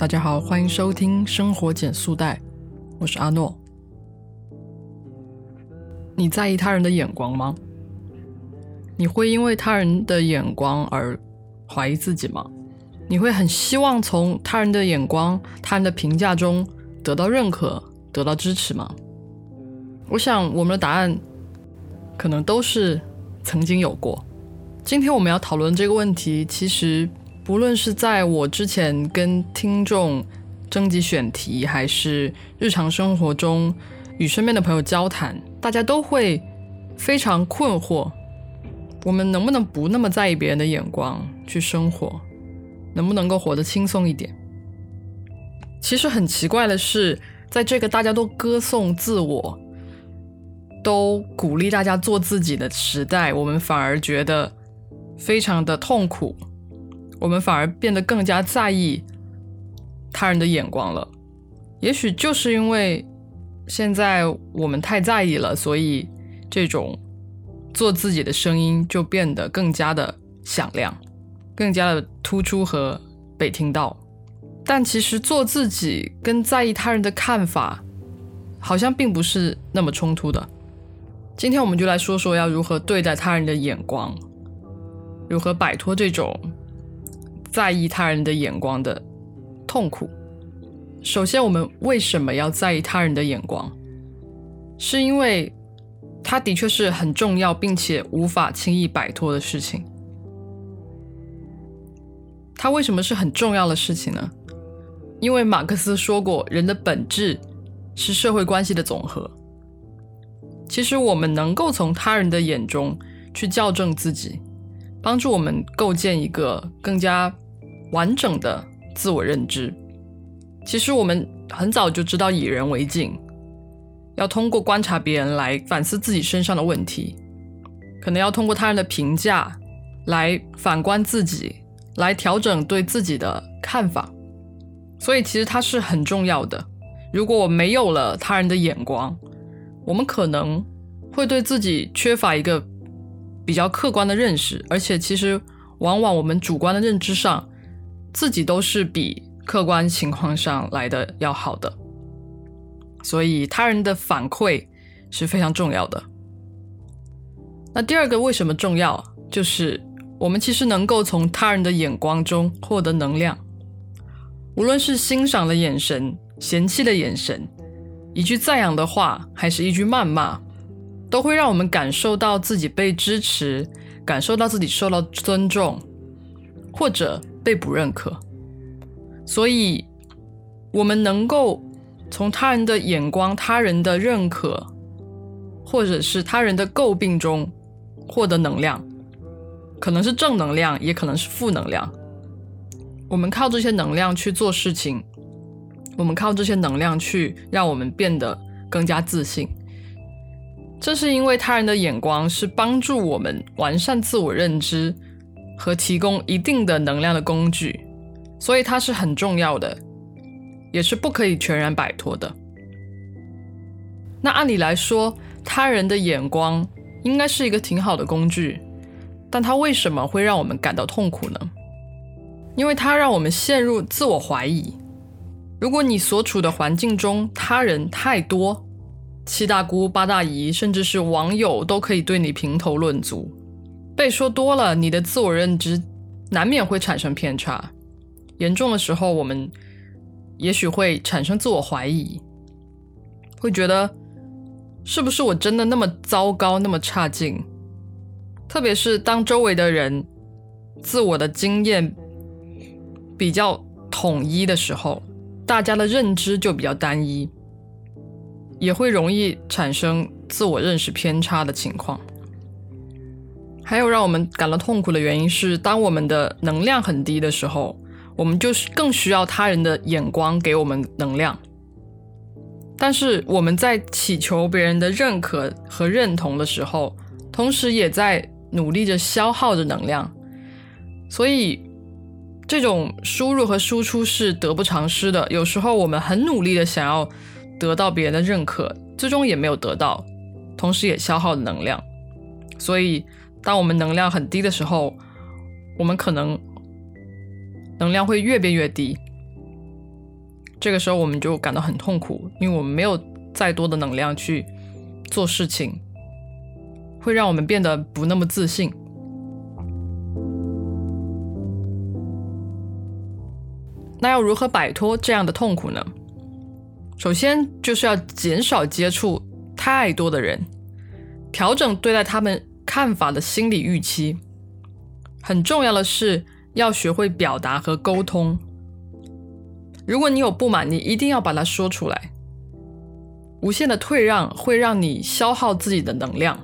大家好，欢迎收听生活减速带，我是阿诺。你在意他人的眼光吗？你会因为他人的眼光而怀疑自己吗？你会很希望从他人的眼光、他人的评价中得到认可、得到支持吗？我想我们的答案可能都是曾经有过。今天我们要讨论这个问题，其实。无论是在我之前跟听众征集选题，还是日常生活中与身边的朋友交谈，大家都会非常困惑：我们能不能不那么在意别人的眼光去生活？能不能够活得轻松一点？其实很奇怪的是，在这个大家都歌颂自我、都鼓励大家做自己的时代，我们反而觉得非常的痛苦。我们反而变得更加在意他人的眼光了。也许就是因为现在我们太在意了，所以这种做自己的声音就变得更加的响亮，更加的突出和被听到。但其实做自己跟在意他人的看法，好像并不是那么冲突的。今天我们就来说说要如何对待他人的眼光，如何摆脱这种。在意他人的眼光的痛苦。首先，我们为什么要在意他人的眼光？是因为它的确是很重要，并且无法轻易摆脱的事情。它为什么是很重要的事情呢？因为马克思说过，人的本质是社会关系的总和。其实，我们能够从他人的眼中去校正自己。帮助我们构建一个更加完整的自我认知。其实我们很早就知道以人为镜，要通过观察别人来反思自己身上的问题，可能要通过他人的评价来反观自己，来调整对自己的看法。所以其实它是很重要的。如果我没有了他人的眼光，我们可能会对自己缺乏一个。比较客观的认识，而且其实往往我们主观的认知上，自己都是比客观情况上来的要好的，所以他人的反馈是非常重要的。那第二个为什么重要，就是我们其实能够从他人的眼光中获得能量，无论是欣赏的眼神、嫌弃的眼神、一句赞扬的话，还是一句谩骂。都会让我们感受到自己被支持，感受到自己受到尊重，或者被不认可。所以，我们能够从他人的眼光、他人的认可，或者是他人的诟病中获得能量，可能是正能量，也可能是负能量。我们靠这些能量去做事情，我们靠这些能量去让我们变得更加自信。这是因为他人的眼光是帮助我们完善自我认知和提供一定的能量的工具，所以它是很重要的，也是不可以全然摆脱的。那按理来说，他人的眼光应该是一个挺好的工具，但它为什么会让我们感到痛苦呢？因为它让我们陷入自我怀疑。如果你所处的环境中他人太多，七大姑八大姨，甚至是网友都可以对你评头论足。被说多了，你的自我认知难免会产生偏差。严重的时候，我们也许会产生自我怀疑，会觉得是不是我真的那么糟糕、那么差劲？特别是当周围的人自我的经验比较统一的时候，大家的认知就比较单一。也会容易产生自我认识偏差的情况。还有让我们感到痛苦的原因是，当我们的能量很低的时候，我们就是更需要他人的眼光给我们能量。但是我们在祈求别人的认可和认同的时候，同时也在努力着消耗着能量。所以，这种输入和输出是得不偿失的。有时候我们很努力的想要。得到别人的认可，最终也没有得到，同时也消耗了能量。所以，当我们能量很低的时候，我们可能能量会越变越低，这个时候我们就感到很痛苦，因为我们没有再多的能量去做事情，会让我们变得不那么自信。那要如何摆脱这样的痛苦呢？首先就是要减少接触太多的人，调整对待他们看法的心理预期。很重要的是要学会表达和沟通。如果你有不满，你一定要把它说出来。无限的退让会让你消耗自己的能量。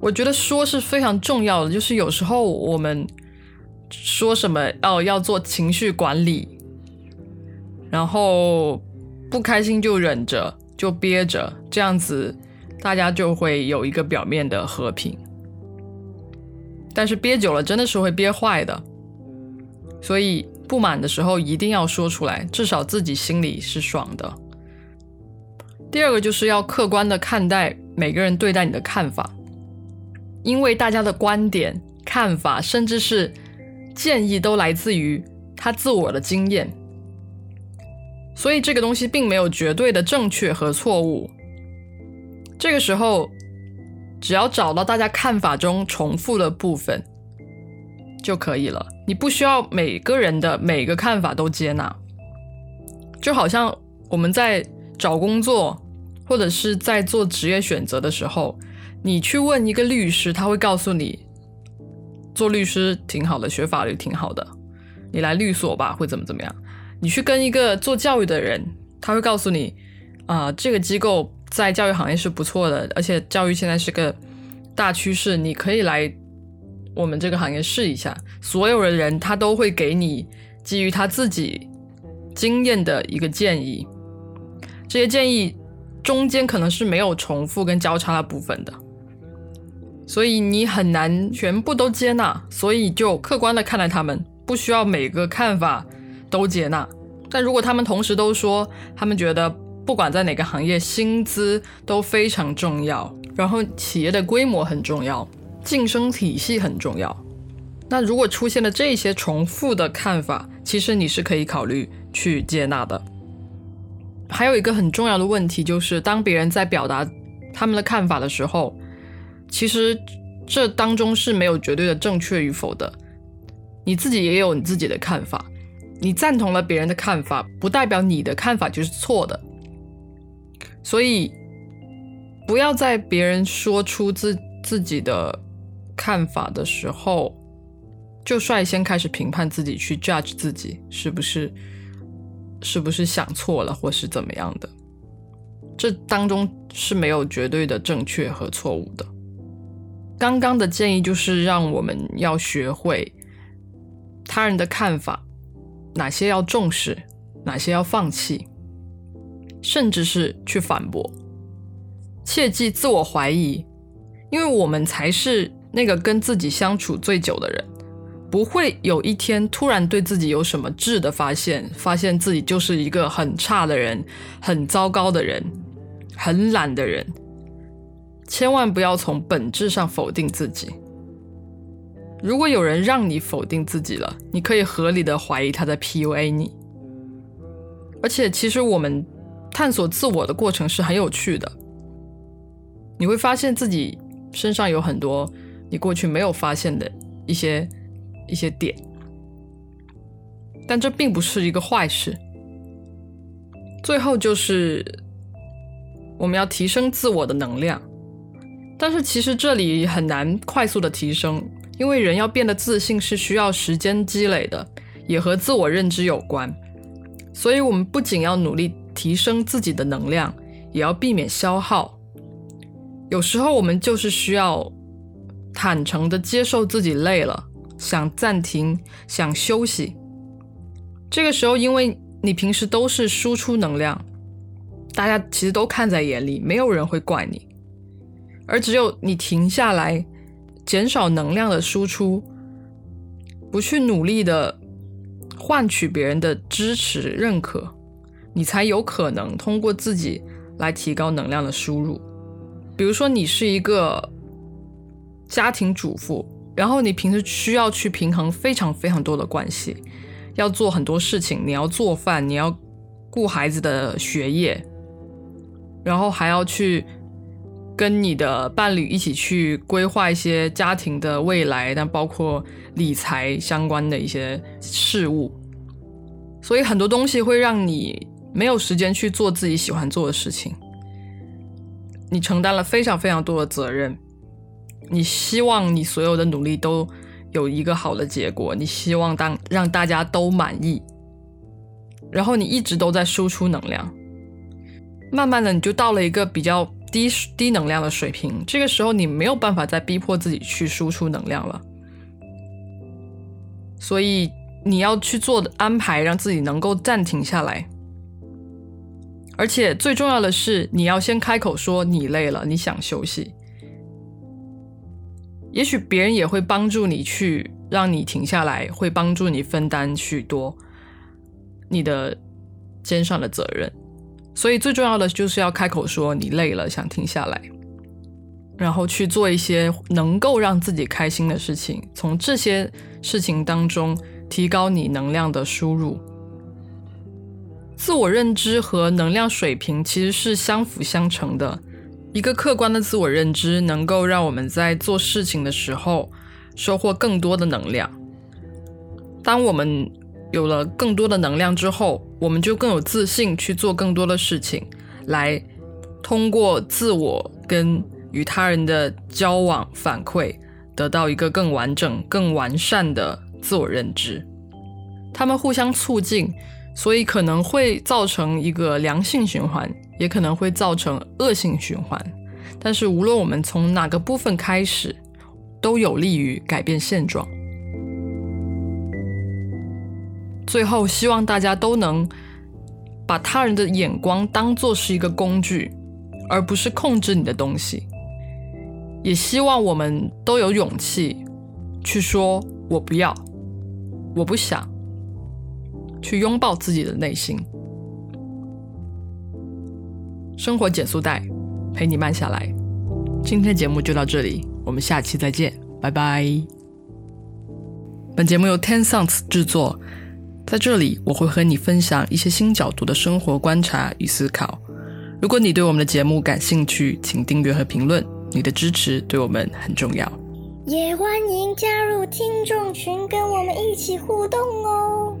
我觉得说是非常重要的，就是有时候我们说什么哦，要做情绪管理。然后不开心就忍着，就憋着，这样子大家就会有一个表面的和平。但是憋久了真的是会憋坏的，所以不满的时候一定要说出来，至少自己心里是爽的。第二个就是要客观的看待每个人对待你的看法，因为大家的观点、看法，甚至是建议都来自于他自我的经验。所以这个东西并没有绝对的正确和错误。这个时候，只要找到大家看法中重复的部分就可以了。你不需要每个人的每个看法都接纳。就好像我们在找工作或者是在做职业选择的时候，你去问一个律师，他会告诉你，做律师挺好的，学法律挺好的，你来律所吧，会怎么怎么样。你去跟一个做教育的人，他会告诉你，啊，这个机构在教育行业是不错的，而且教育现在是个大趋势，你可以来我们这个行业试一下。所有的人他都会给你基于他自己经验的一个建议，这些建议中间可能是没有重复跟交叉的部分的，所以你很难全部都接纳，所以就客观的看待他们，不需要每个看法。都接纳，但如果他们同时都说，他们觉得不管在哪个行业，薪资都非常重要，然后企业的规模很重要，晋升体系很重要，那如果出现了这些重复的看法，其实你是可以考虑去接纳的。还有一个很重要的问题就是，当别人在表达他们的看法的时候，其实这当中是没有绝对的正确与否的，你自己也有你自己的看法。你赞同了别人的看法，不代表你的看法就是错的。所以，不要在别人说出自自己的看法的时候，就率先开始评判自己，去 judge 自己是不是是不是想错了，或是怎么样的。这当中是没有绝对的正确和错误的。刚刚的建议就是让我们要学会他人的看法。哪些要重视，哪些要放弃，甚至是去反驳。切记自我怀疑，因为我们才是那个跟自己相处最久的人，不会有一天突然对自己有什么质的发现，发现自己就是一个很差的人，很糟糕的人，很懒的人。千万不要从本质上否定自己。如果有人让你否定自己了，你可以合理的怀疑他在 PUA 你。而且，其实我们探索自我的过程是很有趣的。你会发现自己身上有很多你过去没有发现的一些一些点，但这并不是一个坏事。最后就是我们要提升自我的能量，但是其实这里很难快速的提升。因为人要变得自信是需要时间积累的，也和自我认知有关。所以，我们不仅要努力提升自己的能量，也要避免消耗。有时候，我们就是需要坦诚的接受自己累了，想暂停，想休息。这个时候，因为你平时都是输出能量，大家其实都看在眼里，没有人会怪你。而只有你停下来。减少能量的输出，不去努力的换取别人的支持认可，你才有可能通过自己来提高能量的输入。比如说，你是一个家庭主妇，然后你平时需要去平衡非常非常多的关系，要做很多事情，你要做饭，你要顾孩子的学业，然后还要去跟你的伴侣一起去规划一些家庭的未来，但包括理财相关的一些事物，所以很多东西会让你没有时间去做自己喜欢做的事情。你承担了非常非常多的责任，你希望你所有的努力都有一个好的结果，你希望当让大家都满意。然后你一直都在输出能量，慢慢的你就到了一个比较低低能量的水平。这个时候你没有办法再逼迫自己去输出能量了，所以你要去做的安排，让自己能够暂停下来。而且最重要的是，你要先开口说你累了，你想休息。也许别人也会帮助你去让你停下来，会帮助你分担许多。你的肩上的责任，所以最重要的就是要开口说你累了，想停下来，然后去做一些能够让自己开心的事情，从这些事情当中提高你能量的输入。自我认知和能量水平其实是相辅相成的，一个客观的自我认知能够让我们在做事情的时候收获更多的能量。当我们有了更多的能量之后，我们就更有自信去做更多的事情，来通过自我跟与他人的交往反馈，得到一个更完整、更完善的自我认知。他们互相促进，所以可能会造成一个良性循环，也可能会造成恶性循环。但是无论我们从哪个部分开始，都有利于改变现状。最后，希望大家都能把他人的眼光当做是一个工具，而不是控制你的东西。也希望我们都有勇气去说“我不要，我不想”，去拥抱自己的内心。生活减速带，陪你慢下来。今天的节目就到这里，我们下期再见，拜拜。本节目由 Ten Sounds 制作。在这里，我会和你分享一些新角度的生活观察与思考。如果你对我们的节目感兴趣，请订阅和评论，你的支持对我们很重要。也欢迎加入听众群，跟我们一起互动哦。